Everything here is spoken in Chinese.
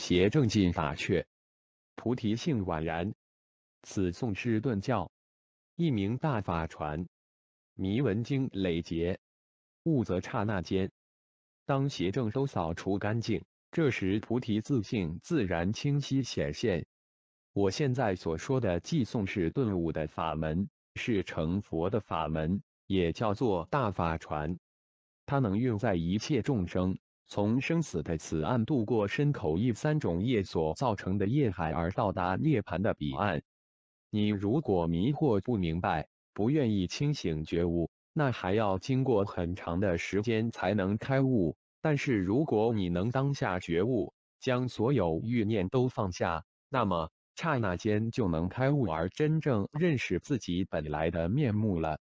邪正进法阙。菩提性宛然。此宋师顿教，一名大法传，迷文经累劫，悟则刹那间，当邪正都扫除干净，这时菩提自性自然清晰显现。我现在所说的寄宋是顿悟的法门，是成佛的法门，也叫做大法传，它能用在一切众生从生死的此岸渡过身口意三种业所造成的业海，而到达涅槃的彼岸。你如果迷惑不明白，不愿意清醒觉悟，那还要经过很长的时间才能开悟。但是如果你能当下觉悟，将所有欲念都放下，那么刹那间就能开悟，而真正认识自己本来的面目了。